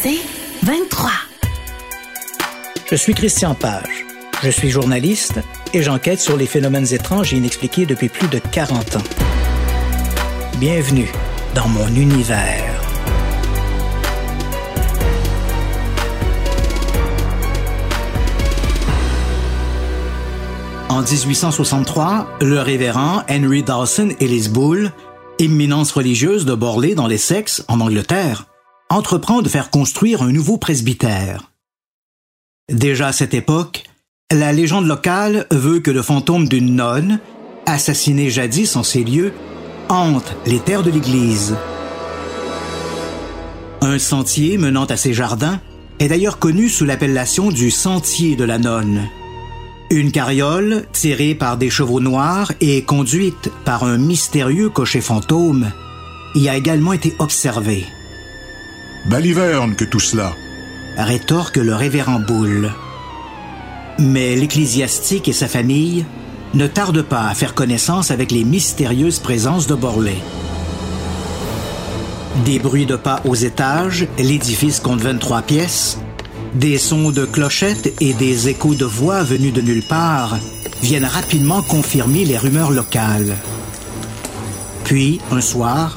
C'est 23. Je suis Christian Page. Je suis journaliste et j'enquête sur les phénomènes étranges et inexpliqués depuis plus de 40 ans. Bienvenue dans mon univers. En 1863, le révérend Henry Dawson Ellis Bull, éminence religieuse de Borley dans l'Essex, en Angleterre, entreprend de faire construire un nouveau presbytère. Déjà à cette époque, la légende locale veut que le fantôme d'une nonne, assassinée jadis en ces lieux, hante les terres de l'église. Un sentier menant à ces jardins est d'ailleurs connu sous l'appellation du sentier de la nonne. Une carriole, tirée par des chevaux noirs et conduite par un mystérieux cocher fantôme, y a également été observée. Baliverne que tout cela. Rétorque le révérend Boule. Mais l'ecclésiastique et sa famille ne tardent pas à faire connaissance avec les mystérieuses présences de Borley. Des bruits de pas aux étages, l'édifice compte 23 pièces, des sons de clochettes et des échos de voix venus de nulle part viennent rapidement confirmer les rumeurs locales. Puis, un soir,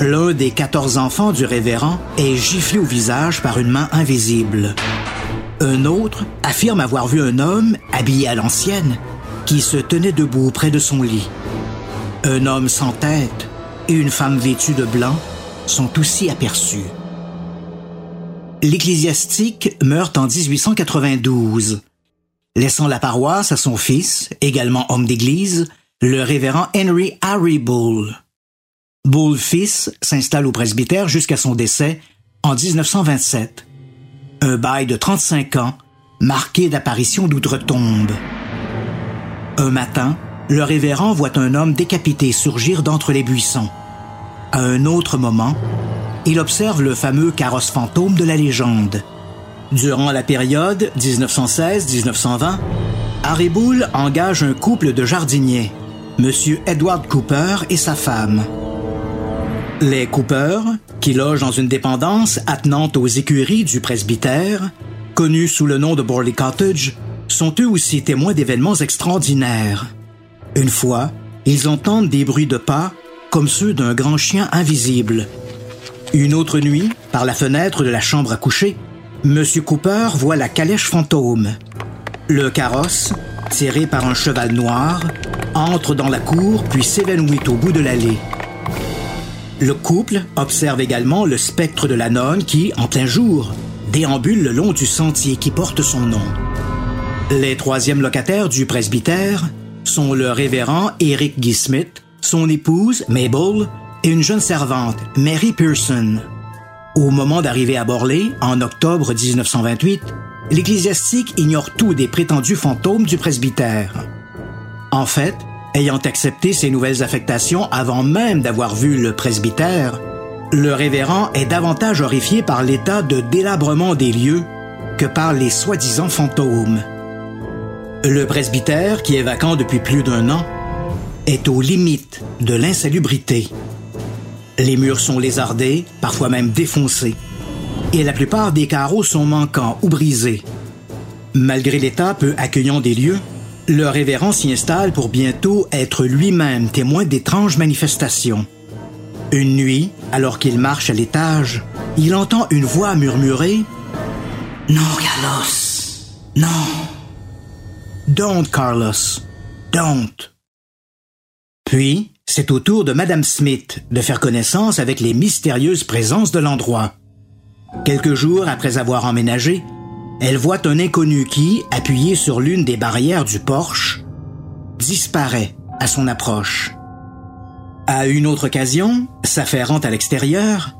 l'un des 14 enfants du révérend est giflé au visage par une main invisible. Un autre affirme avoir vu un homme habillé à l'ancienne qui se tenait debout près de son lit. Un homme sans tête et une femme vêtue de blanc sont aussi aperçus. L'ecclésiastique meurt en 1892, laissant la paroisse à son fils, également homme d'église, le révérend Henry Harry Bull. Bull fils s'installe au presbytère jusqu'à son décès en 1927. Un bail de 35 ans, marqué d'apparitions d'outre-tombe. Un matin, le révérend voit un homme décapité surgir d'entre les buissons. À un autre moment, il observe le fameux carrosse fantôme de la légende. Durant la période 1916-1920, Harry Bull engage un couple de jardiniers, M. Edward Cooper et sa femme. Les Cooper, qui logent dans une dépendance attenante aux écuries du presbytère, connue sous le nom de Borley Cottage, sont eux aussi témoins d'événements extraordinaires. Une fois, ils entendent des bruits de pas comme ceux d'un grand chien invisible une autre nuit, par la fenêtre de la chambre à coucher, M. Cooper voit la calèche fantôme. Le carrosse, tiré par un cheval noir, entre dans la cour puis s'évanouit au bout de l'allée. Le couple observe également le spectre de la nonne qui, en plein jour, déambule le long du sentier qui porte son nom. Les troisièmes locataires du presbytère sont le révérend Eric Guy Smith, son épouse Mabel et une jeune servante, Mary Pearson. Au moment d'arriver à Borley, en octobre 1928, l'ecclésiastique ignore tout des prétendus fantômes du presbytère. En fait, ayant accepté ces nouvelles affectations avant même d'avoir vu le presbytère, le révérend est davantage horrifié par l'état de délabrement des lieux que par les soi-disant fantômes. Le presbytère, qui est vacant depuis plus d'un an, est aux limites de l'insalubrité. Les murs sont lézardés, parfois même défoncés, et la plupart des carreaux sont manquants ou brisés. Malgré l'état peu accueillant des lieux, le révérend s'y installe pour bientôt être lui-même témoin d'étranges manifestations. Une nuit, alors qu'il marche à l'étage, il entend une voix murmurer Non, Carlos, non. Don't, Carlos, don't. Puis, c'est au tour de Madame Smith de faire connaissance avec les mystérieuses présences de l'endroit. Quelques jours après avoir emménagé, elle voit un inconnu qui, appuyé sur l'une des barrières du porche, disparaît à son approche. À une autre occasion, s'affairant à l'extérieur,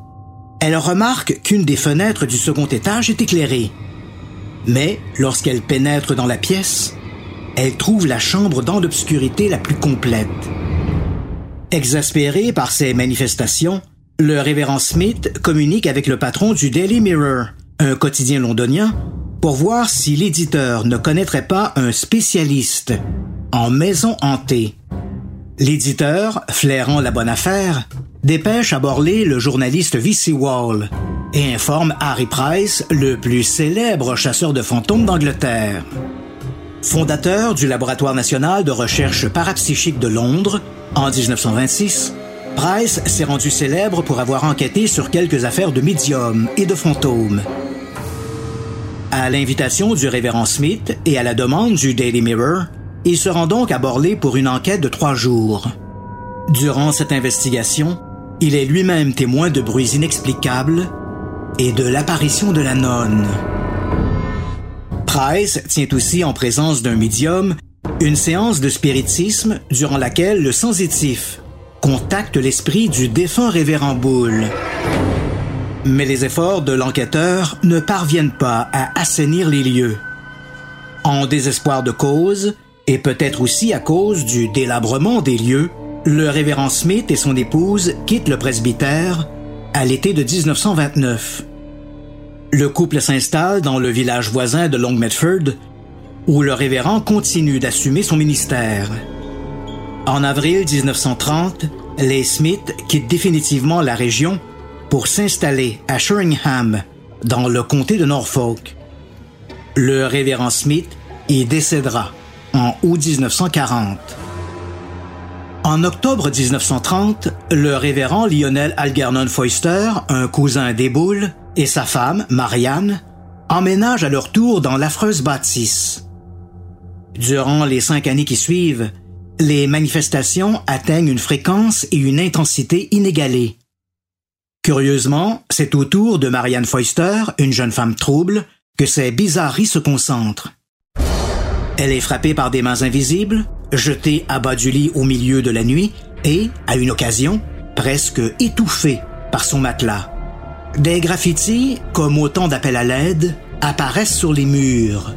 elle remarque qu'une des fenêtres du second étage est éclairée. Mais lorsqu'elle pénètre dans la pièce, elle trouve la chambre dans l'obscurité la plus complète. Exaspéré par ces manifestations, le révérend Smith communique avec le patron du Daily Mirror, un quotidien londonien, pour voir si l'éditeur ne connaîtrait pas un spécialiste en maison hantée. L'éditeur, flairant la bonne affaire, dépêche à Borley le journaliste V.C. Wall et informe Harry Price, le plus célèbre chasseur de fantômes d'Angleterre. Fondateur du Laboratoire national de recherche parapsychique de Londres en 1926, Price s'est rendu célèbre pour avoir enquêté sur quelques affaires de médiums et de fantômes. À l'invitation du révérend Smith et à la demande du Daily Mirror, il se rend donc à Borley pour une enquête de trois jours. Durant cette investigation, il est lui-même témoin de bruits inexplicables et de l'apparition de la nonne. Price tient aussi en présence d'un médium une séance de spiritisme durant laquelle le sensitif contacte l'esprit du défunt révérend Bull. Mais les efforts de l'enquêteur ne parviennent pas à assainir les lieux. En désespoir de cause, et peut-être aussi à cause du délabrement des lieux, le révérend Smith et son épouse quittent le presbytère à l'été de 1929. Le couple s'installe dans le village voisin de Long Medford, où le révérend continue d'assumer son ministère. En avril 1930, les Smith quittent définitivement la région pour s'installer à Sheringham, dans le comté de Norfolk. Le révérend Smith y décédera en août 1940. En octobre 1930, le révérend Lionel Algernon Foister, un cousin des Boules, et sa femme, Marianne, emménagent à leur tour dans l'affreuse bâtisse. Durant les cinq années qui suivent, les manifestations atteignent une fréquence et une intensité inégalées. Curieusement, c'est au tour de Marianne Foister, une jeune femme trouble, que ces bizarreries se concentrent. Elle est frappée par des mains invisibles, jetée à bas du lit au milieu de la nuit et, à une occasion, presque étouffée par son matelas. Des graffitis, comme autant d'appels à l'aide, apparaissent sur les murs.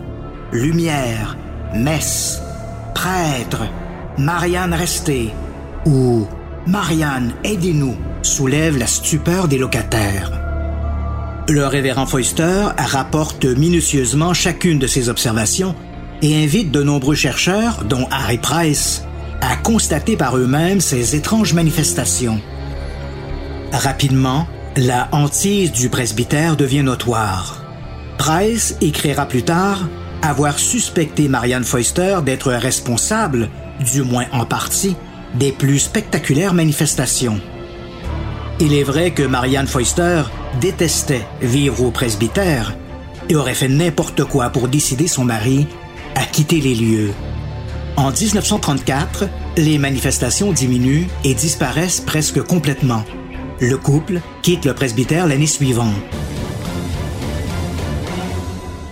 Lumière, messe, prêtre, Marianne restez ou Marianne aidez-nous soulève la stupeur des locataires. Le révérend Foister rapporte minutieusement chacune de ses observations et invite de nombreux chercheurs, dont Harry Price, à constater par eux-mêmes ces étranges manifestations. Rapidement, la hantise du presbytère devient notoire. Price écrira plus tard avoir suspecté Marianne Foister d'être responsable, du moins en partie, des plus spectaculaires manifestations. Il est vrai que Marianne Foister détestait vivre au presbytère et aurait fait n'importe quoi pour décider son mari à quitter les lieux. En 1934, les manifestations diminuent et disparaissent presque complètement. Le couple quitte le presbytère l'année suivante.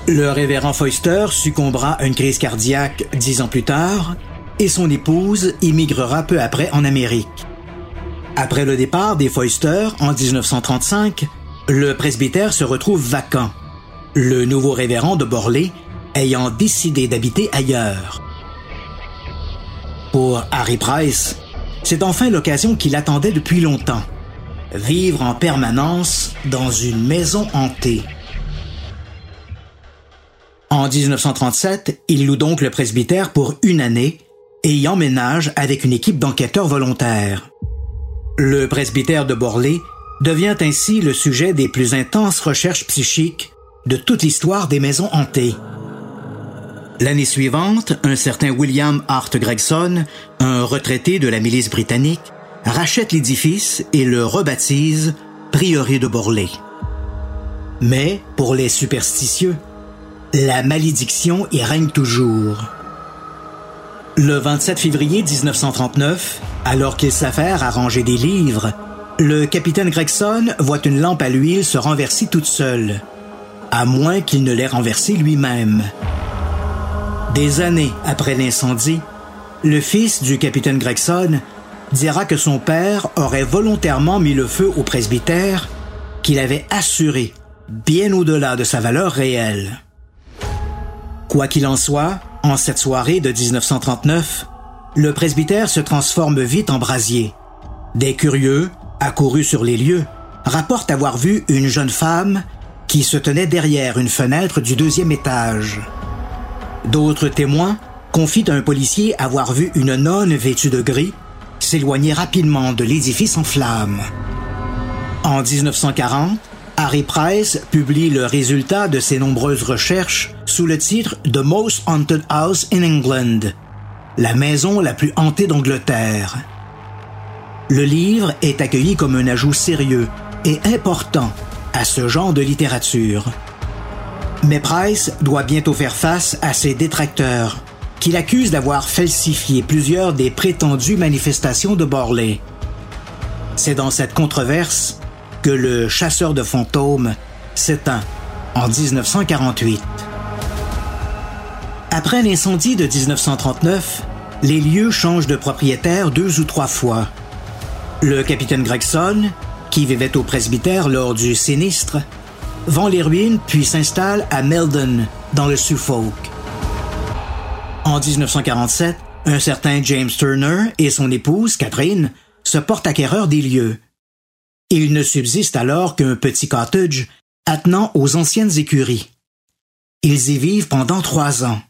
Le révérend Foister succombera à une crise cardiaque dix ans plus tard et son épouse immigrera peu après en Amérique. Après le départ des Foister en 1935, le presbytère se retrouve vacant. Le nouveau révérend de Borley ayant décidé d'habiter ailleurs. Pour Harry Price, c'est enfin l'occasion qu'il attendait depuis longtemps. Vivre en permanence dans une maison hantée. En 1937, il loue donc le presbytère pour une année et y emménage avec une équipe d'enquêteurs volontaires. Le presbytère de Borley devient ainsi le sujet des plus intenses recherches psychiques de toute l'histoire des maisons hantées. L'année suivante, un certain William Hart Gregson, un retraité de la milice britannique, rachète l'édifice et le rebaptise Prieuré de Borley. Mais, pour les superstitieux, la malédiction y règne toujours. Le 27 février 1939, alors qu'il s'affaire à ranger des livres, le capitaine Gregson voit une lampe à l'huile se renverser toute seule, à moins qu'il ne l'ait renversée lui-même. Des années après l'incendie, le fils du capitaine Gregson dira que son père aurait volontairement mis le feu au presbytère qu'il avait assuré bien au-delà de sa valeur réelle. Quoi qu'il en soit, en cette soirée de 1939, le presbytère se transforme vite en brasier. Des curieux, accourus sur les lieux, rapportent avoir vu une jeune femme qui se tenait derrière une fenêtre du deuxième étage. D'autres témoins confient à un policier avoir vu une nonne vêtue de gris s'éloigner rapidement de l'édifice en flammes. En 1940, Harry Price publie le résultat de ses nombreuses recherches sous le titre The Most Haunted House in England, la maison la plus hantée d'Angleterre. Le livre est accueilli comme un ajout sérieux et important à ce genre de littérature. Mais Price doit bientôt faire face à ses détracteurs, qui l'accusent d'avoir falsifié plusieurs des prétendues manifestations de Borley. C'est dans cette controverse que le chasseur de fantômes s'éteint en 1948. Après l'incendie de 1939, les lieux changent de propriétaire deux ou trois fois. Le capitaine Gregson, qui vivait au presbytère lors du sinistre, vend les ruines puis s'installe à Meldon, dans le Suffolk. En 1947, un certain James Turner et son épouse, Catherine, se portent acquéreurs des lieux. Il ne subsiste alors qu'un petit cottage attenant aux anciennes écuries. Ils y vivent pendant trois ans.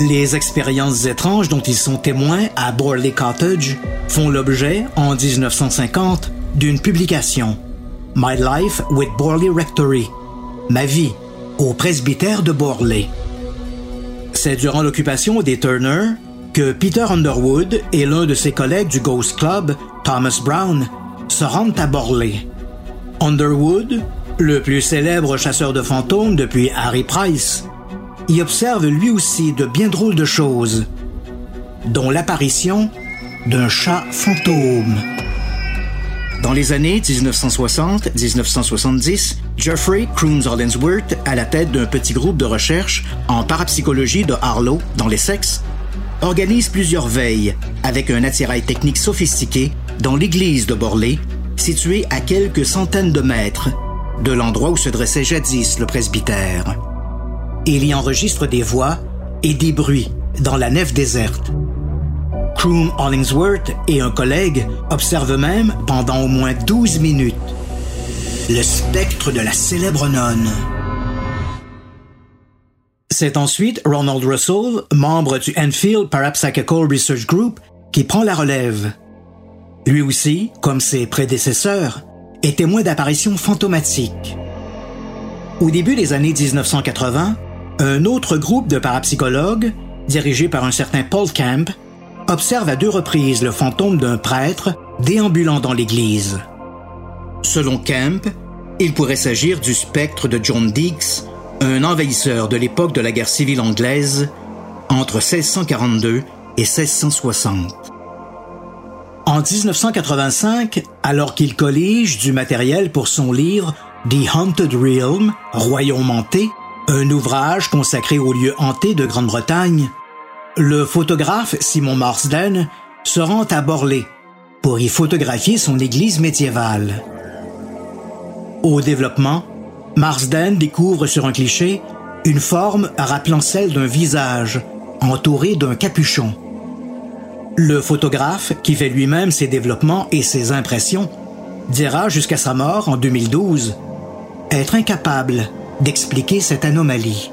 Les expériences étranges dont ils sont témoins à Borley Cottage font l'objet, en 1950, d'une publication, My Life with Borley Rectory, Ma vie au presbytère de Borley. C'est durant l'occupation des Turner que Peter Underwood et l'un de ses collègues du Ghost Club, Thomas Brown, se rendent à Borley. Underwood, le plus célèbre chasseur de fantômes depuis Harry Price, y observe lui aussi de bien drôles de choses, dont l'apparition d'un chat fantôme. Dans les années 1960-1970, Jeffrey Crooms Hollingsworth, à la tête d'un petit groupe de recherche en parapsychologie de Harlow, dans l'Essex, organise plusieurs veilles avec un attirail technique sophistiqué dans l'église de Borley, située à quelques centaines de mètres de l'endroit où se dressait jadis le presbytère. Il y enregistre des voix et des bruits dans la nef déserte. Croom Hollingsworth et un collègue observent même pendant au moins 12 minutes le spectre de la célèbre nonne. C'est ensuite Ronald Russell, membre du Enfield Parapsychical Research Group, qui prend la relève. Lui aussi, comme ses prédécesseurs, est témoin d'apparitions fantomatiques. Au début des années 1980, un autre groupe de parapsychologues, dirigé par un certain Paul Camp, observe à deux reprises le fantôme d'un prêtre déambulant dans l'église. Selon Camp, il pourrait s'agir du spectre de John Deeks, un envahisseur de l'époque de la guerre civile anglaise entre 1642 et 1660. En 1985, alors qu'il collige du matériel pour son livre The Haunted Realm, Royaume hanté, un ouvrage consacré aux lieux hantés de Grande-Bretagne, le photographe Simon Marsden se rend à Borley pour y photographier son église médiévale. Au développement, Marsden découvre sur un cliché une forme rappelant celle d'un visage entouré d'un capuchon. Le photographe, qui fait lui-même ses développements et ses impressions, dira jusqu'à sa mort en 2012 être incapable d'expliquer cette anomalie.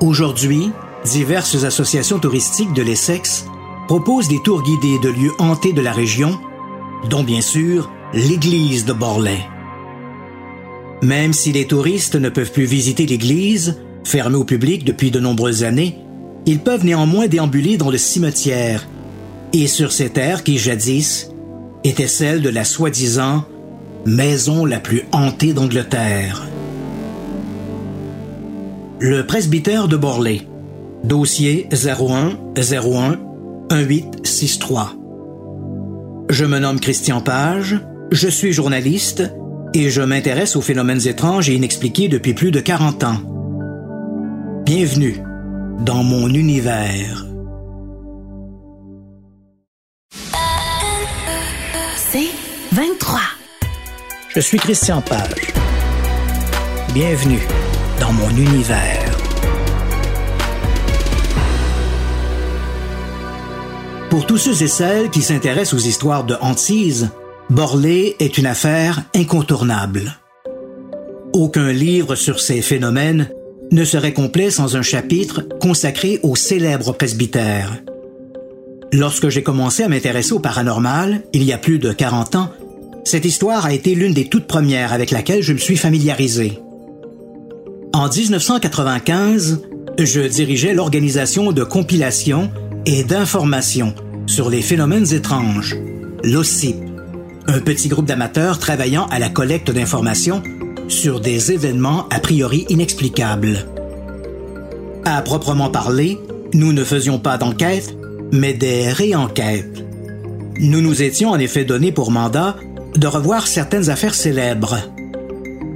Aujourd'hui, diverses associations touristiques de l'Essex proposent des tours guidés de lieux hantés de la région, dont bien sûr l'église de Borley. Même si les touristes ne peuvent plus visiter l'église, fermée au public depuis de nombreuses années, ils peuvent néanmoins déambuler dans le cimetière et sur ces terres qui jadis étaient celles de la soi-disant maison la plus hantée d'Angleterre. Le presbytère de Borley. Dossier 01 01 1863. Je me nomme Christian Page, je suis journaliste et je m'intéresse aux phénomènes étranges et inexpliqués depuis plus de 40 ans. Bienvenue dans mon univers. C'est 23. Je suis Christian Page. Bienvenue dans mon univers. Pour tous ceux et celles qui s'intéressent aux histoires de hantise, Borley est une affaire incontournable. Aucun livre sur ces phénomènes ne serait complet sans un chapitre consacré au célèbre presbytère. Lorsque j'ai commencé à m'intéresser au paranormal, il y a plus de 40 ans, cette histoire a été l'une des toutes premières avec laquelle je me suis familiarisé. En 1995, je dirigeais l'organisation de compilation et d'information sur les phénomènes étranges, l'OSCIP, un petit groupe d'amateurs travaillant à la collecte d'informations sur des événements a priori inexplicables. À proprement parler, nous ne faisions pas d'enquête, mais des réenquêtes. Nous nous étions en effet donné pour mandat de revoir certaines affaires célèbres.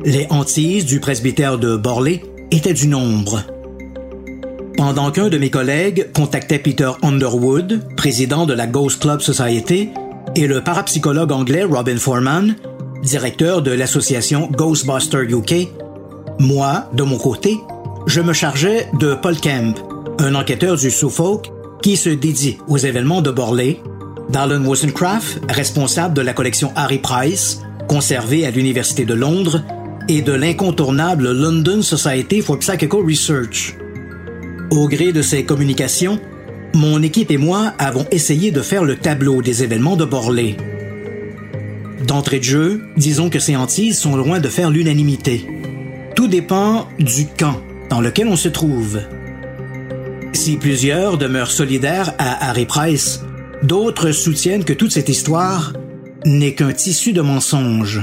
Les hantises du presbytère de Borley étaient du nombre. Pendant qu'un de mes collègues contactait Peter Underwood, président de la Ghost Club Society, et le parapsychologue anglais Robin Foreman, directeur de l'association Ghostbuster UK, moi, de mon côté, je me chargeais de Paul Kemp, un enquêteur du Suffolk qui se dédie aux événements de Borley, d'Alan Wozencraft, responsable de la collection Harry Price, conservée à l'Université de Londres, et de l'incontournable London Society for Psychical Research. Au gré de ces communications, mon équipe et moi avons essayé de faire le tableau des événements de Borley. D'entrée de jeu, disons que ces hantises sont loin de faire l'unanimité. Tout dépend du camp dans lequel on se trouve. Si plusieurs demeurent solidaires à Harry Price, d'autres soutiennent que toute cette histoire n'est qu'un tissu de mensonges.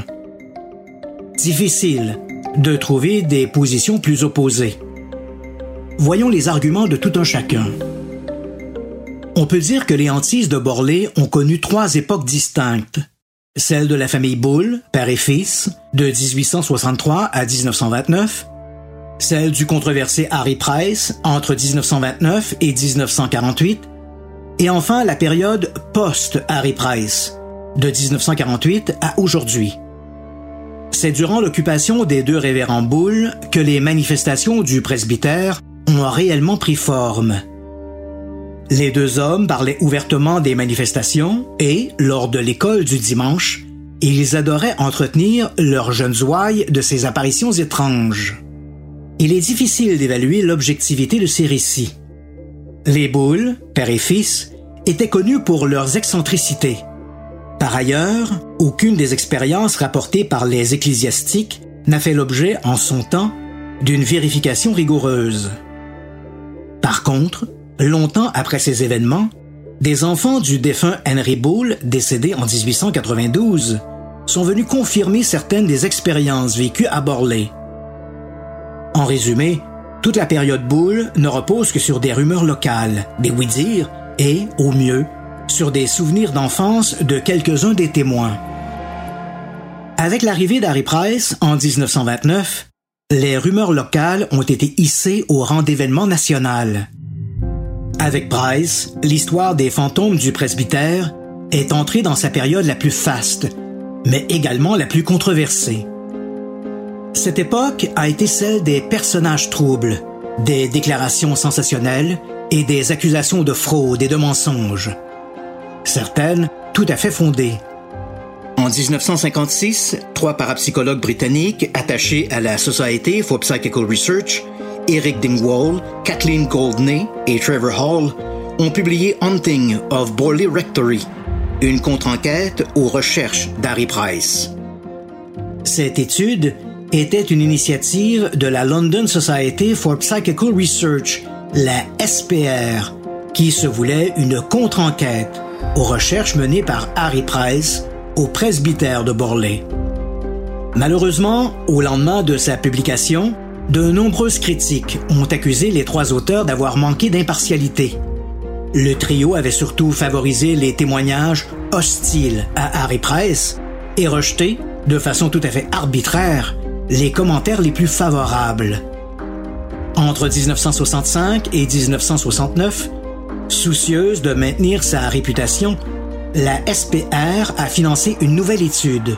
Difficile de trouver des positions plus opposées. Voyons les arguments de tout un chacun. On peut dire que les hantises de Borley ont connu trois époques distinctes. Celle de la famille Bull, père et fils, de 1863 à 1929, celle du controversé Harry Price entre 1929 et 1948, et enfin la période post-Harry Price, de 1948 à aujourd'hui. C'est durant l'occupation des deux révérends Bull que les manifestations du presbytère ont réellement pris forme. Les deux hommes parlaient ouvertement des manifestations et, lors de l'école du dimanche, ils adoraient entretenir leurs jeunes ouailles de ces apparitions étranges il est difficile d'évaluer l'objectivité de ces récits. Les boules, père et fils, étaient connus pour leurs excentricités. Par ailleurs, aucune des expériences rapportées par les ecclésiastiques n'a fait l'objet, en son temps, d'une vérification rigoureuse. Par contre, longtemps après ces événements, des enfants du défunt Henry Bull, décédé en 1892, sont venus confirmer certaines des expériences vécues à Borley. En résumé, toute la période boule ne repose que sur des rumeurs locales, des oui-dire et, au mieux, sur des souvenirs d'enfance de quelques-uns des témoins. Avec l'arrivée d'Harry Price en 1929, les rumeurs locales ont été hissées au rang d'événement national. Avec Price, l'histoire des fantômes du presbytère est entrée dans sa période la plus faste, mais également la plus controversée. Cette époque a été celle des personnages troubles, des déclarations sensationnelles et des accusations de fraude et de mensonges. Certaines tout à fait fondées. En 1956, trois parapsychologues britanniques attachés à la Society for Psychical Research, Eric Dingwall, Kathleen Goldney et Trevor Hall, ont publié Hunting of Borley Rectory, une contre-enquête aux recherches d'Harry Price. Cette étude était une initiative de la London Society for Psychical Research, la SPR, qui se voulait une contre-enquête aux recherches menées par Harry Price au presbytère de Borley. Malheureusement, au lendemain de sa publication, de nombreuses critiques ont accusé les trois auteurs d'avoir manqué d'impartialité. Le trio avait surtout favorisé les témoignages hostiles à Harry Price et rejeté, de façon tout à fait arbitraire, les commentaires les plus favorables. Entre 1965 et 1969, soucieuse de maintenir sa réputation, la SPR a financé une nouvelle étude.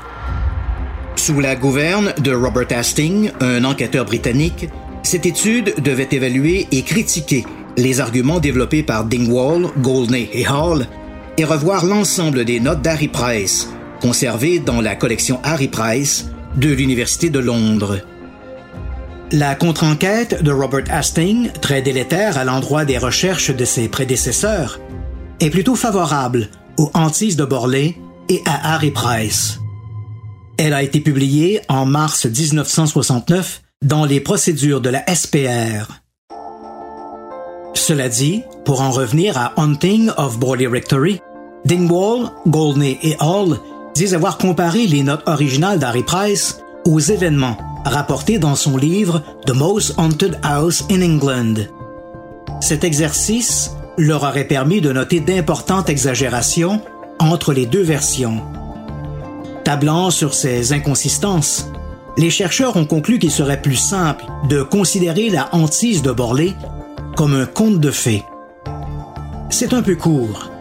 Sous la gouverne de Robert Hastings, un enquêteur britannique, cette étude devait évaluer et critiquer les arguments développés par Dingwall, Goldney et Hall et revoir l'ensemble des notes d'Harry Price, conservées dans la collection Harry Price de l'Université de Londres. La contre-enquête de Robert Hastings, très délétère à l'endroit des recherches de ses prédécesseurs, est plutôt favorable aux hantises de Borley et à Harry Price. Elle a été publiée en mars 1969 dans les procédures de la SPR. Cela dit, pour en revenir à Hunting of Borley Rectory, Dingwall, Goldney et Hall disent avoir comparé les notes originales d'Harry Price aux événements rapportés dans son livre The Most Haunted House in England. Cet exercice leur aurait permis de noter d'importantes exagérations entre les deux versions. Sur ces inconsistances, les chercheurs ont conclu qu'il serait plus simple de considérer la hantise de Borley comme un conte de fées. C'est un peu court.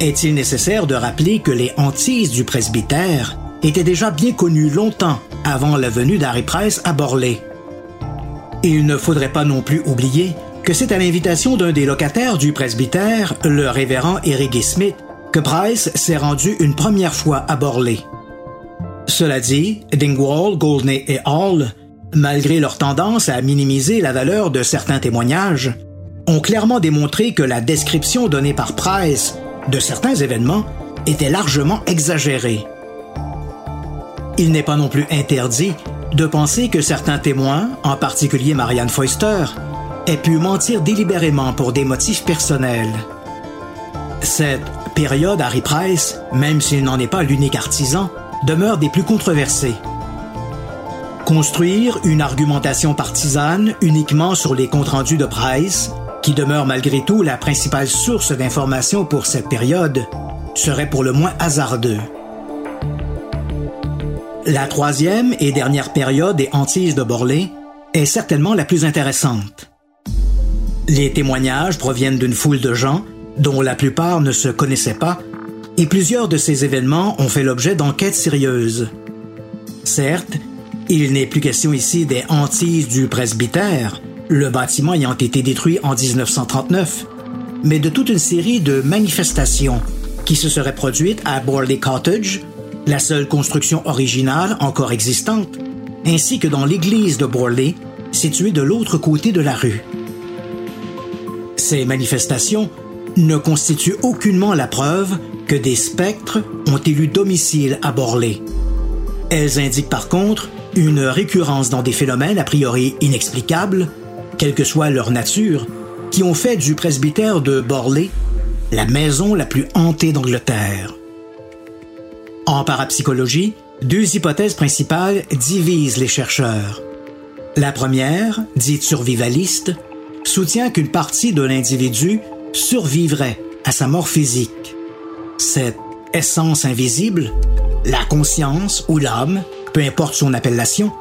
Est-il nécessaire de rappeler que les hantises du presbytère étaient déjà bien connues longtemps avant la venue d'Harry Price à Borley? Il ne faudrait pas non plus oublier que c'est à l'invitation d'un des locataires du presbytère, le révérend Eric Smith, que Price s'est rendu une première fois à Borley. Cela dit, Dingwall, Goldney et Hall, malgré leur tendance à minimiser la valeur de certains témoignages, ont clairement démontré que la description donnée par Price de certains événements était largement exagérée. Il n'est pas non plus interdit de penser que certains témoins, en particulier Marianne Foister, aient pu mentir délibérément pour des motifs personnels. Cette période Harry Price, même s'il n'en est pas l'unique artisan, demeure des plus controversées. Construire une argumentation partisane uniquement sur les comptes rendus de Price, qui demeure malgré tout la principale source d'information pour cette période, serait pour le moins hasardeux. La troisième et dernière période des hantises de Borley est certainement la plus intéressante. Les témoignages proviennent d'une foule de gens dont la plupart ne se connaissaient pas, et plusieurs de ces événements ont fait l'objet d'enquêtes sérieuses. Certes, il n'est plus question ici des hantises du presbytère, le bâtiment ayant été détruit en 1939, mais de toute une série de manifestations qui se seraient produites à Borley Cottage, la seule construction originale encore existante, ainsi que dans l'église de Borley, située de l'autre côté de la rue. Ces manifestations ne constitue aucunement la preuve que des spectres ont élu domicile à Borley. Elles indiquent par contre une récurrence dans des phénomènes a priori inexplicables, quelle que soit leur nature, qui ont fait du presbytère de Borley la maison la plus hantée d'Angleterre. En parapsychologie, deux hypothèses principales divisent les chercheurs. La première, dite survivaliste, soutient qu'une partie de l'individu survivrait à sa mort physique. Cette essence invisible, la conscience ou l'âme, peu importe son appellation,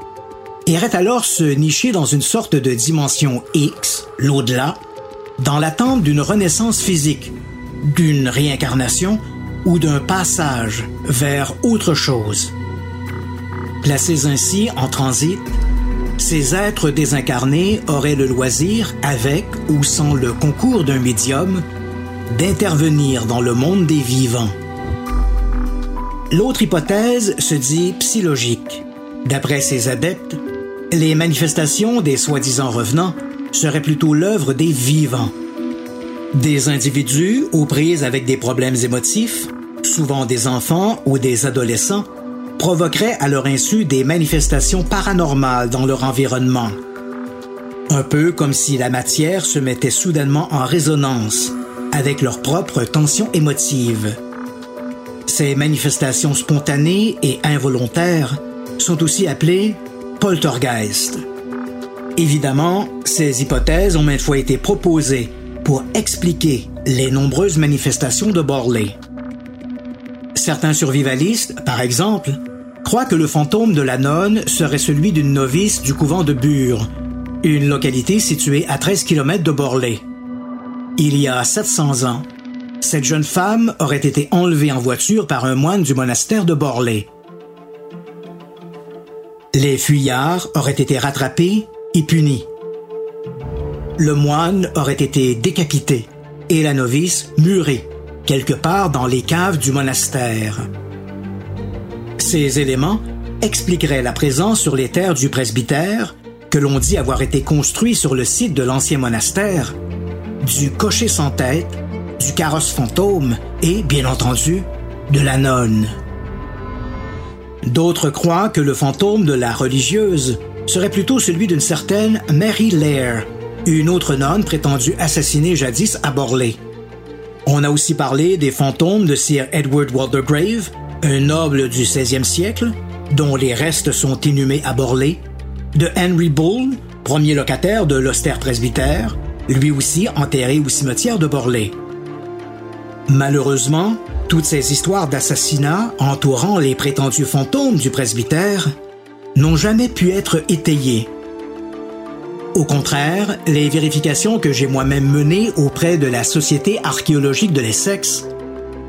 irait alors se nicher dans une sorte de dimension X, l'au-delà, dans l'attente d'une renaissance physique, d'une réincarnation ou d'un passage vers autre chose. Placés ainsi en transit, ces êtres désincarnés auraient le loisir, avec ou sans le concours d'un médium, d'intervenir dans le monde des vivants. L'autre hypothèse se dit psychologique. D'après ces adeptes, les manifestations des soi-disant revenants seraient plutôt l'œuvre des vivants. Des individus aux prises avec des problèmes émotifs, souvent des enfants ou des adolescents, provoqueraient à leur insu des manifestations paranormales dans leur environnement. Un peu comme si la matière se mettait soudainement en résonance avec leur propre tension émotive. Ces manifestations spontanées et involontaires sont aussi appelées poltergeist. Évidemment, ces hypothèses ont maintes fois été proposées pour expliquer les nombreuses manifestations de Borley. Certains survivalistes, par exemple, croient que le fantôme de la nonne serait celui d'une novice du couvent de Bure, une localité située à 13 km de Borley. Il y a 700 ans, cette jeune femme aurait été enlevée en voiture par un moine du monastère de Borley. Les fuyards auraient été rattrapés et punis. Le moine aurait été décapité et la novice murée quelque part dans les caves du monastère. Ces éléments expliqueraient la présence sur les terres du presbytère, que l'on dit avoir été construit sur le site de l'ancien monastère, du cocher sans tête, du carrosse fantôme et, bien entendu, de la nonne. D'autres croient que le fantôme de la religieuse serait plutôt celui d'une certaine Mary Lair, une autre nonne prétendue assassinée jadis à Borley. On a aussi parlé des fantômes de Sir Edward Waldegrave, un noble du 16e siècle, dont les restes sont inhumés à Borley, de Henry Bull, premier locataire de l'austère presbytère, lui aussi enterré au cimetière de Borley. Malheureusement, toutes ces histoires d'assassinats entourant les prétendus fantômes du presbytère n'ont jamais pu être étayées. Au contraire, les vérifications que j'ai moi-même menées auprès de la Société archéologique de l'Essex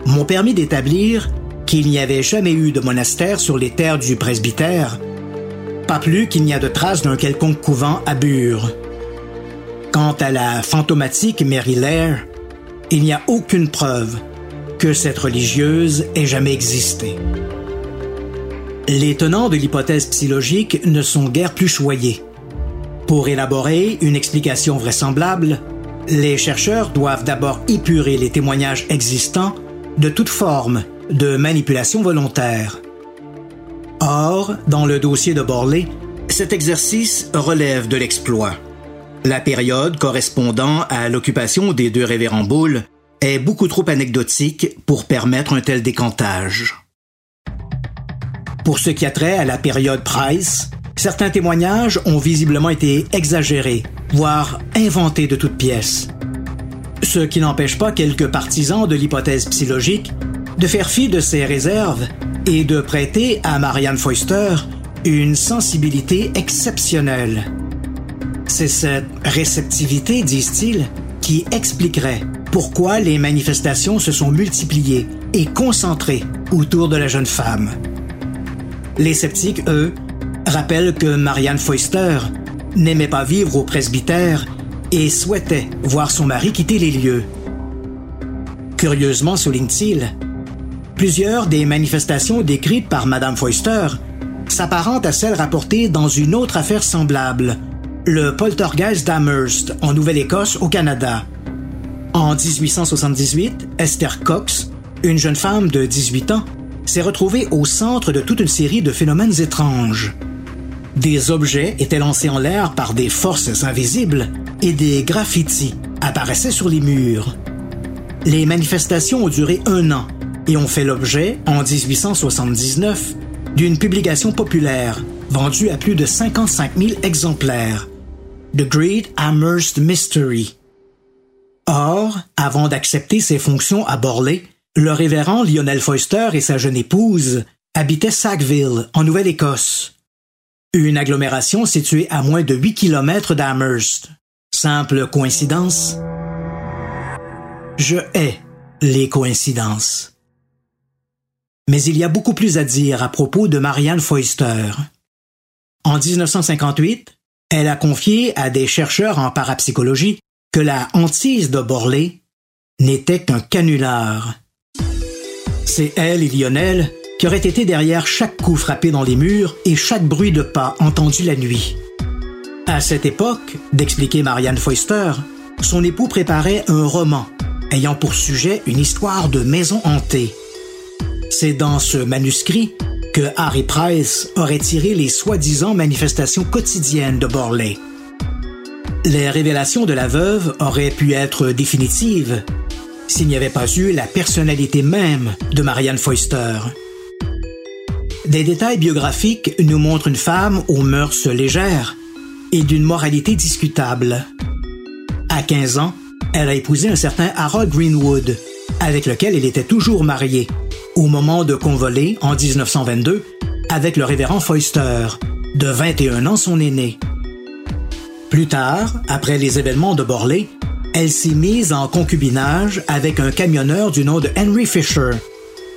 m'ont permis d'établir qu'il n'y avait jamais eu de monastère sur les terres du presbytère, pas plus qu'il n'y a de traces d'un quelconque couvent à Bure. Quant à la fantomatique Mary Lair, il n'y a aucune preuve que cette religieuse ait jamais existé. Les tenants de l'hypothèse psychologique ne sont guère plus choyés. Pour élaborer une explication vraisemblable, les chercheurs doivent d'abord épurer les témoignages existants de toute forme de manipulation volontaire. Or, dans le dossier de Borley, cet exercice relève de l'exploit. La période correspondant à l'occupation des deux révérends Boulle est beaucoup trop anecdotique pour permettre un tel décantage. Pour ce qui a trait à la période Price, certains témoignages ont visiblement été exagérés, voire inventés de toutes pièces. Ce qui n'empêche pas quelques partisans de l'hypothèse psychologique de faire fi de ces réserves et de prêter à Marianne Foister une sensibilité exceptionnelle. C'est cette réceptivité, disent-ils, qui expliquerait pourquoi les manifestations se sont multipliées et concentrées autour de la jeune femme. Les sceptiques, eux, rappellent que Marianne Foister n'aimait pas vivre au presbytère et souhaitait voir son mari quitter les lieux. Curieusement, souligne-t-il, plusieurs des manifestations décrites par Madame Foister s'apparentent à celles rapportées dans une autre affaire semblable, le poltergeist d'Amherst, en Nouvelle-Écosse, au Canada. En 1878, Esther Cox, une jeune femme de 18 ans, s'est retrouvée au centre de toute une série de phénomènes étranges. Des objets étaient lancés en l'air par des forces invisibles et des graffitis apparaissaient sur les murs. Les manifestations ont duré un an et ont fait l'objet, en 1879, d'une publication populaire vendue à plus de 55 000 exemplaires. The Great Amherst Mystery. Or, avant d'accepter ses fonctions à Borley, le révérend Lionel Foister et sa jeune épouse habitaient Sackville, en Nouvelle-Écosse. Une agglomération située à moins de 8 km d'Amherst. Simple coïncidence? Je hais les coïncidences. Mais il y a beaucoup plus à dire à propos de Marianne Foister. En 1958, elle a confié à des chercheurs en parapsychologie que la hantise de Borley n'était qu'un canular. C'est elle et Lionel qui auraient été derrière chaque coup frappé dans les murs et chaque bruit de pas entendu la nuit. À cette époque, d'expliquer Marianne Foister, son époux préparait un roman ayant pour sujet une histoire de maison hantée. C'est dans ce manuscrit que Harry Price aurait tiré les soi-disant manifestations quotidiennes de Borley. Les révélations de la veuve auraient pu être définitives s'il n'y avait pas eu la personnalité même de Marianne Foister. Des détails biographiques nous montrent une femme aux mœurs légères et d'une moralité discutable. À 15 ans, elle a épousé un certain Harold Greenwood, avec lequel elle était toujours mariée, au moment de convoler en 1922 avec le révérend Foister, de 21 ans son aîné. Plus tard, après les événements de Borley, elle s'est mise en concubinage avec un camionneur du nom de Henry Fisher,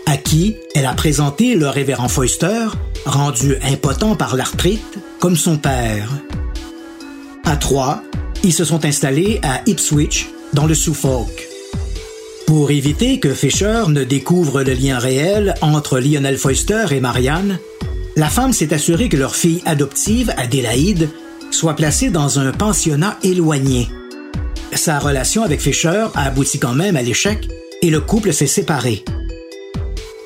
à qui elle a présenté le révérend Foister, rendu impotent par l'arthrite, comme son père. À trois, ils se sont installés à Ipswich, dans le Suffolk. Pour éviter que Fisher ne découvre le lien réel entre Lionel Foister et Marianne, la femme s'est assurée que leur fille adoptive, Adélaïde, soit placée dans un pensionnat éloigné. Sa relation avec Fisher a abouti quand même à l'échec et le couple s'est séparé.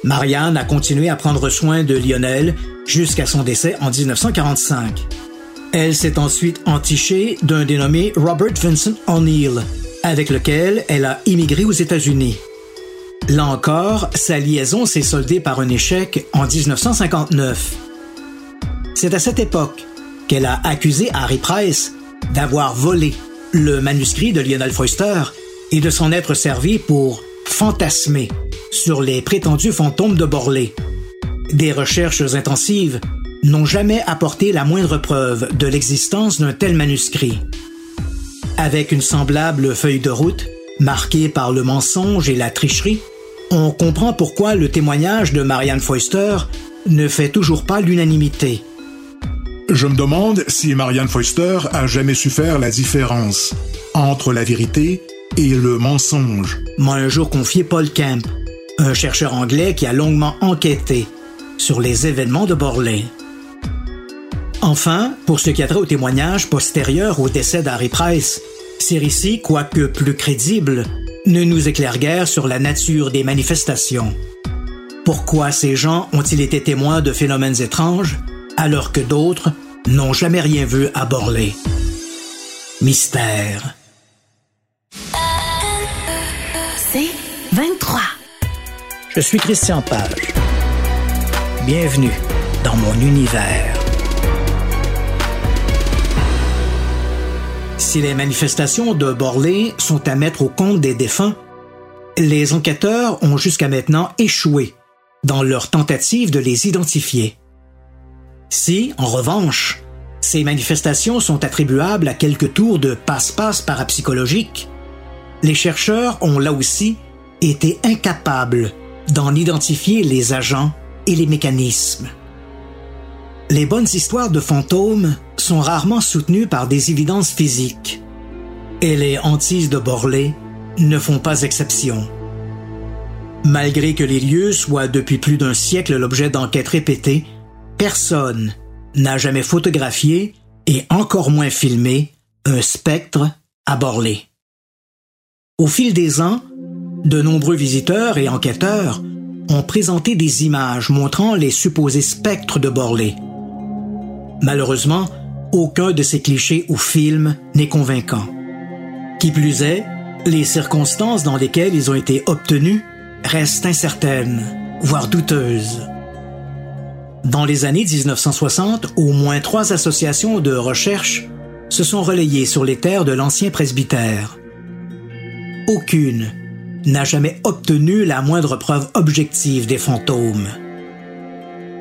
Marianne a continué à prendre soin de Lionel jusqu'à son décès en 1945. Elle s'est ensuite entichée d'un dénommé Robert Vincent O'Neill, avec lequel elle a immigré aux États-Unis. Là encore, sa liaison s'est soldée par un échec en 1959. C'est à cette époque qu'elle a accusé Harry Price d'avoir volé le manuscrit de Lionel Foister et de s'en être servi pour fantasmer sur les prétendus fantômes de Borlée. Des recherches intensives n'ont jamais apporté la moindre preuve de l'existence d'un tel manuscrit. Avec une semblable feuille de route, marquée par le mensonge et la tricherie, on comprend pourquoi le témoignage de Marianne Foister ne fait toujours pas l'unanimité. Je me demande si Marianne Foister a jamais su faire la différence entre la vérité et le mensonge. M'a un jour confié Paul Kemp, un chercheur anglais qui a longuement enquêté sur les événements de Borlée. Enfin, pour ce qui a trait au témoignage postérieur au décès d'Harry Price, ces récits, quoique plus crédibles, ne nous éclairent guère sur la nature des manifestations. Pourquoi ces gens ont-ils été témoins de phénomènes étranges alors que d'autres n'ont jamais rien vu à Borlée? Mystère. C'est 23. Je suis Christian Page. Bienvenue dans mon univers. Si les manifestations de Borlée sont à mettre au compte des défunts, les enquêteurs ont jusqu'à maintenant échoué dans leur tentative de les identifier. Si, en revanche, ces manifestations sont attribuables à quelques tours de passe-passe parapsychologiques, les chercheurs ont là aussi été incapables d'en identifier les agents et les mécanismes. Les bonnes histoires de fantômes sont rarement soutenues par des évidences physiques, et les hantises de Borlée ne font pas exception. Malgré que les lieux soient depuis plus d'un siècle l'objet d'enquêtes répétées, personne n'a jamais photographié et encore moins filmé un spectre à Borlée. Au fil des ans, de nombreux visiteurs et enquêteurs ont présenté des images montrant les supposés spectres de Borlée. Malheureusement, aucun de ces clichés ou films n'est convaincant. Qui plus est, les circonstances dans lesquelles ils ont été obtenus restent incertaines, voire douteuses. Dans les années 1960, au moins trois associations de recherche se sont relayées sur les terres de l'ancien presbytère. Aucune n'a jamais obtenu la moindre preuve objective des fantômes.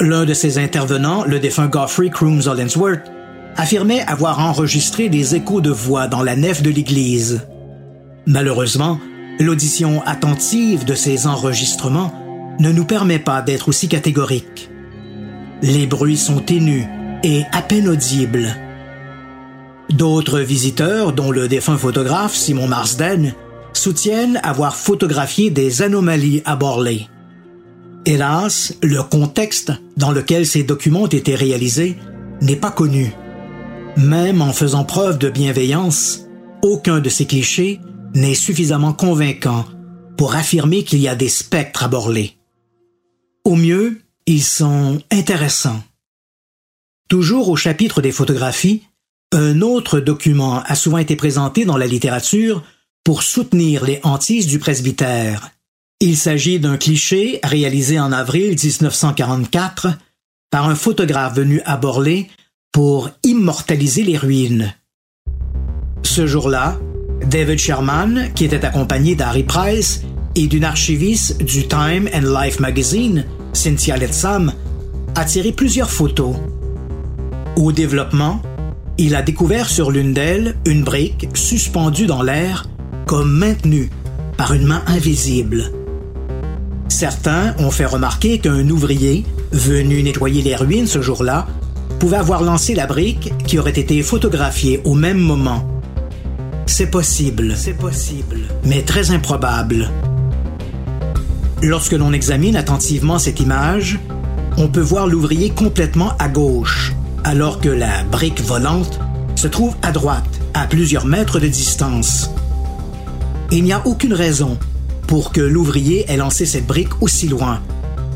L'un de ses intervenants, le défunt Geoffrey Crooms Hollingsworth, affirmait avoir enregistré des échos de voix dans la nef de l'église. Malheureusement, l'audition attentive de ces enregistrements ne nous permet pas d'être aussi catégoriques. Les bruits sont ténus et à peine audibles. D'autres visiteurs, dont le défunt photographe Simon Marsden, soutiennent avoir photographié des anomalies à Borley. Hélas, le contexte dans lequel ces documents ont été réalisés n'est pas connu. Même en faisant preuve de bienveillance, aucun de ces clichés n'est suffisamment convaincant pour affirmer qu'il y a des spectres à Borley. Au mieux, ils sont intéressants. Toujours au chapitre des photographies, un autre document a souvent été présenté dans la littérature pour soutenir les hantises du presbytère. Il s'agit d'un cliché réalisé en avril 1944 par un photographe venu à Borlée pour immortaliser les ruines. Ce jour-là, David Sherman, qui était accompagné d'Harry Price et d'une archiviste du Time and Life magazine, Cynthia Letsam, a tiré plusieurs photos. Au développement, il a découvert sur l'une d'elles une brique suspendue dans l'air comme maintenu par une main invisible. Certains ont fait remarquer qu'un ouvrier, venu nettoyer les ruines ce jour-là, pouvait avoir lancé la brique qui aurait été photographiée au même moment. C'est possible, c'est possible, mais très improbable. Lorsque l'on examine attentivement cette image, on peut voir l'ouvrier complètement à gauche, alors que la brique volante se trouve à droite, à plusieurs mètres de distance. Il n'y a aucune raison pour que l'ouvrier ait lancé cette brique aussi loin,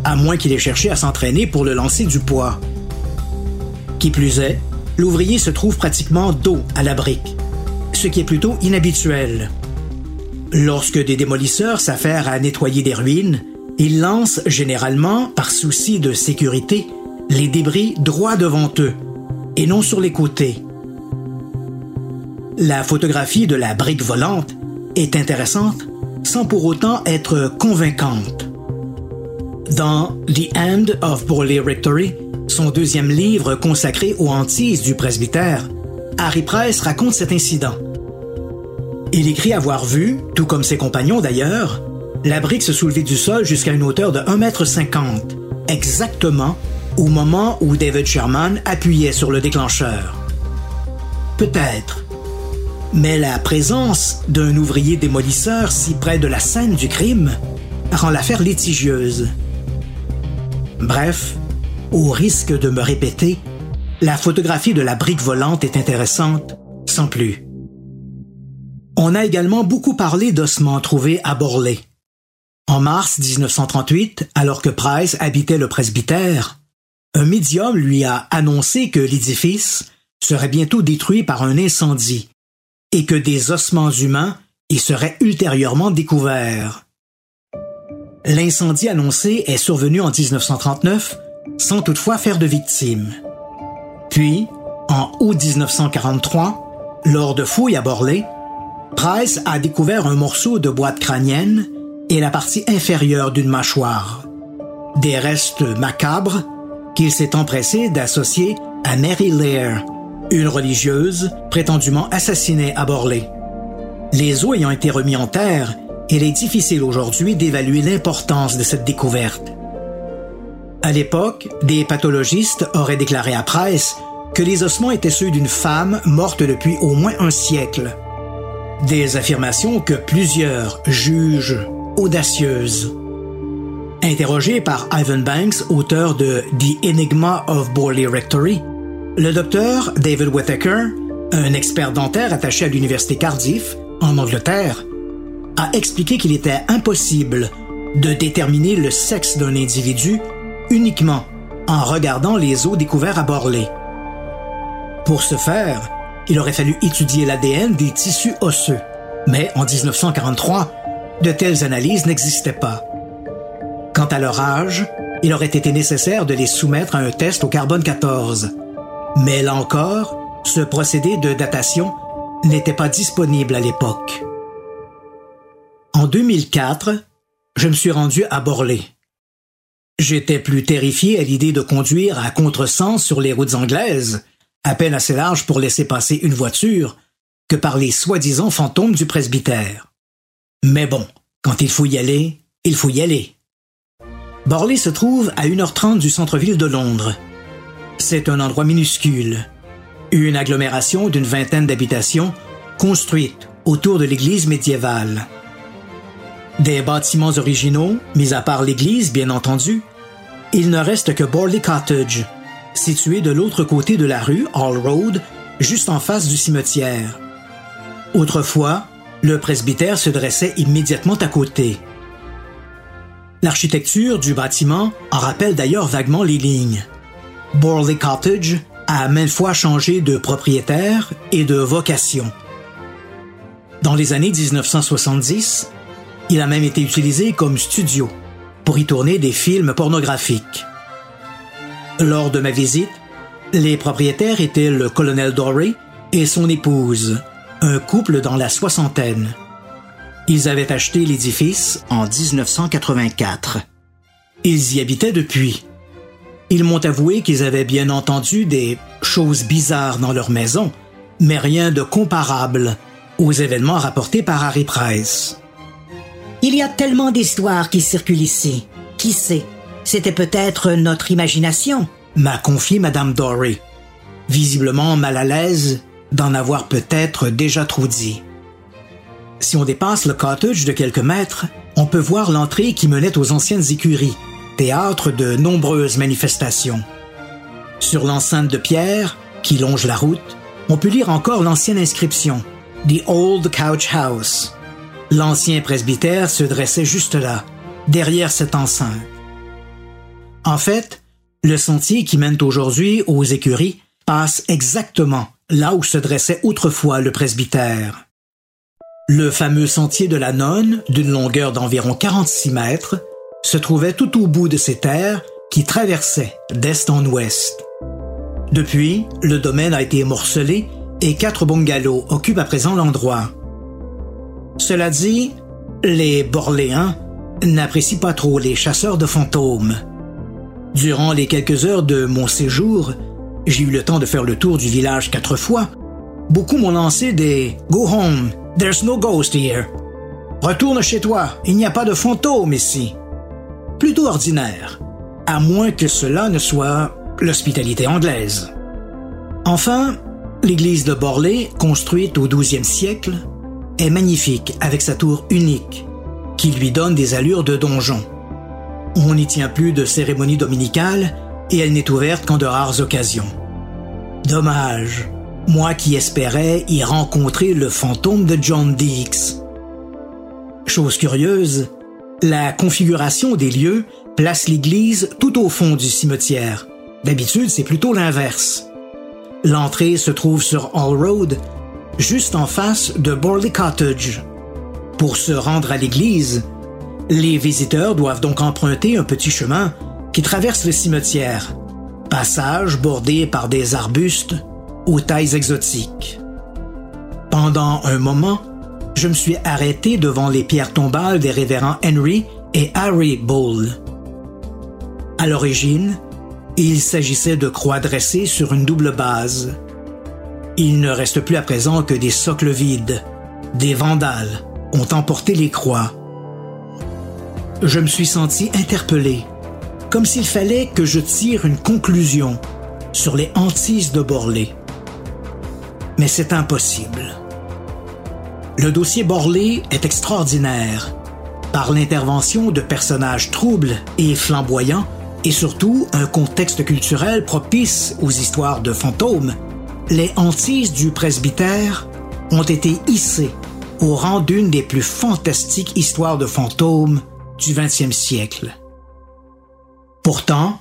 à moins qu'il ait cherché à s'entraîner pour le lancer du poids. Qui plus est, l'ouvrier se trouve pratiquement dos à la brique, ce qui est plutôt inhabituel. Lorsque des démolisseurs s'affairent à nettoyer des ruines, ils lancent généralement, par souci de sécurité, les débris droit devant eux et non sur les côtés. La photographie de la brique volante est intéressante sans pour autant être convaincante. Dans The End of Borley Rectory, son deuxième livre consacré aux hantises du presbytère, Harry Price raconte cet incident. Il écrit avoir vu, tout comme ses compagnons d'ailleurs, la brique se soulever du sol jusqu'à une hauteur de 1,50 m, exactement au moment où David Sherman appuyait sur le déclencheur. Peut-être. Mais la présence d'un ouvrier démolisseur si près de la scène du crime rend l'affaire litigieuse. Bref, au risque de me répéter, la photographie de la brique volante est intéressante, sans plus. On a également beaucoup parlé d'ossements trouvés à Borley. En mars 1938, alors que Price habitait le presbytère, un médium lui a annoncé que l'édifice serait bientôt détruit par un incendie et que des ossements humains y seraient ultérieurement découverts. L'incendie annoncé est survenu en 1939 sans toutefois faire de victimes. Puis, en août 1943, lors de fouilles à Borley, Price a découvert un morceau de boîte crânienne et la partie inférieure d'une mâchoire. Des restes macabres qu'il s'est empressé d'associer à Mary Lear, une religieuse prétendument assassinée à Borley. Les os ayant été remis en terre, il est difficile aujourd'hui d'évaluer l'importance de cette découverte. À l'époque, des pathologistes auraient déclaré à Price que les ossements étaient ceux d'une femme morte depuis au moins un siècle. Des affirmations que plusieurs jugent audacieuses. Interrogé par Ivan Banks, auteur de The Enigma of Borley Rectory, le docteur David Whittaker, un expert dentaire attaché à l'université Cardiff, en Angleterre, a expliqué qu'il était impossible de déterminer le sexe d'un individu uniquement en regardant les os découverts à Borley. Pour ce faire, il aurait fallu étudier l'ADN des tissus osseux. Mais en 1943, de telles analyses n'existaient pas. Quant à leur âge, il aurait été nécessaire de les soumettre à un test au carbone 14. Mais là encore, ce procédé de datation n'était pas disponible à l'époque. En 2004, je me suis rendu à Borley. J'étais plus terrifié à l'idée de conduire à contresens sur les routes anglaises, à peine assez larges pour laisser passer une voiture, que par les soi-disant fantômes du presbytère. Mais bon, quand il faut y aller, il faut y aller. Borley se trouve à 1h30 du centre-ville de Londres. C'est un endroit minuscule, une agglomération d'une vingtaine d'habitations construite autour de l'église médiévale. Des bâtiments originaux, mis à part l'église bien entendu, il ne reste que Borley Cottage, situé de l'autre côté de la rue Hall Road, juste en face du cimetière. Autrefois, le presbytère se dressait immédiatement à côté. L'architecture du bâtiment en rappelle d'ailleurs vaguement les lignes. Borley Cottage a maintes fois changé de propriétaire et de vocation. Dans les années 1970, il a même été utilisé comme studio pour y tourner des films pornographiques. Lors de ma visite, les propriétaires étaient le colonel Dorey et son épouse, un couple dans la soixantaine. Ils avaient acheté l'édifice en 1984. Ils y habitaient depuis. Ils m'ont avoué qu'ils avaient bien entendu des choses bizarres dans leur maison, mais rien de comparable aux événements rapportés par Harry Price. Il y a tellement d'histoires qui circulent ici. Qui sait? C'était peut-être notre imagination. M'a confié Madame Dory, visiblement mal à l'aise d'en avoir peut-être déjà trop dit. Si on dépasse le cottage de quelques mètres, on peut voir l'entrée qui menait aux anciennes écuries, théâtre de nombreuses manifestations. Sur l'enceinte de pierre, qui longe la route, on peut lire encore l'ancienne inscription The Old Couch House, L'ancien presbytère se dressait juste là, derrière cette enceinte. En fait, le sentier qui mène aujourd'hui aux écuries passe exactement là où se dressait autrefois le presbytère. Le fameux sentier de la nonne, d'une longueur d'environ 46 mètres, se trouvait tout au bout de ces terres qui traversaient d'est en ouest. Depuis, le domaine a été morcelé et quatre bungalows occupent à présent l'endroit. Cela dit, les Borléens n'apprécient pas trop les chasseurs de fantômes. Durant les quelques heures de mon séjour, j'ai eu le temps de faire le tour du village quatre fois. Beaucoup m'ont lancé des Go home, there's no ghost here. Retourne chez toi, il n'y a pas de fantôme ici. Plutôt ordinaire, à moins que cela ne soit l'hospitalité anglaise. Enfin, l'église de Borlée, construite au XIIe siècle, est magnifique avec sa tour unique, qui lui donne des allures de donjon. On n'y tient plus de cérémonie dominicale et elle n'est ouverte qu'en de rares occasions. Dommage, moi qui espérais y rencontrer le fantôme de John Deeks. Chose curieuse, la configuration des lieux place l'église tout au fond du cimetière. D'habitude, c'est plutôt l'inverse. L'entrée se trouve sur All Road, juste en face de Borley Cottage. Pour se rendre à l'église, les visiteurs doivent donc emprunter un petit chemin qui traverse le cimetière, passage bordé par des arbustes aux tailles exotiques. Pendant un moment, je me suis arrêté devant les pierres tombales des révérends Henry et Harry Bull. À l'origine, il s'agissait de croix dressées sur une double base. Il ne reste plus à présent que des socles vides. Des vandales ont emporté les croix. Je me suis senti interpellé, comme s'il fallait que je tire une conclusion sur les hantises de Borlée. Mais c'est impossible. Le dossier Borlée est extraordinaire. Par l'intervention de personnages troubles et flamboyants, et surtout un contexte culturel propice aux histoires de fantômes, les hantises du presbytère ont été hissées au rang d'une des plus fantastiques histoires de fantômes du XXe siècle. Pourtant,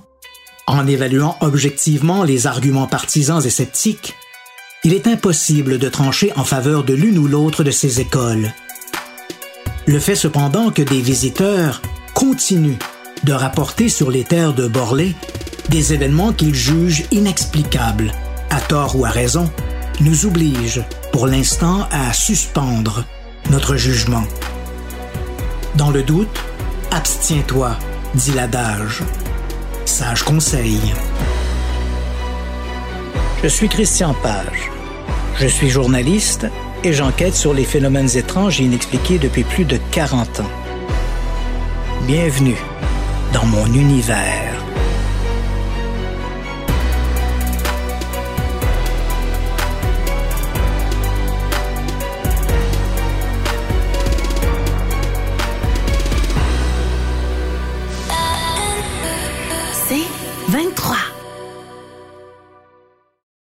en évaluant objectivement les arguments partisans et sceptiques, il est impossible de trancher en faveur de l'une ou l'autre de ces écoles. Le fait cependant que des visiteurs continuent de rapporter sur les terres de Borlée des événements qu'ils jugent inexplicables, à tort ou à raison, nous oblige pour l'instant à suspendre notre jugement. Dans le doute, abstiens-toi, dit l'adage. Sage conseil. Je suis Christian Page. Je suis journaliste et j'enquête sur les phénomènes étranges et inexpliqués depuis plus de 40 ans. Bienvenue dans mon univers.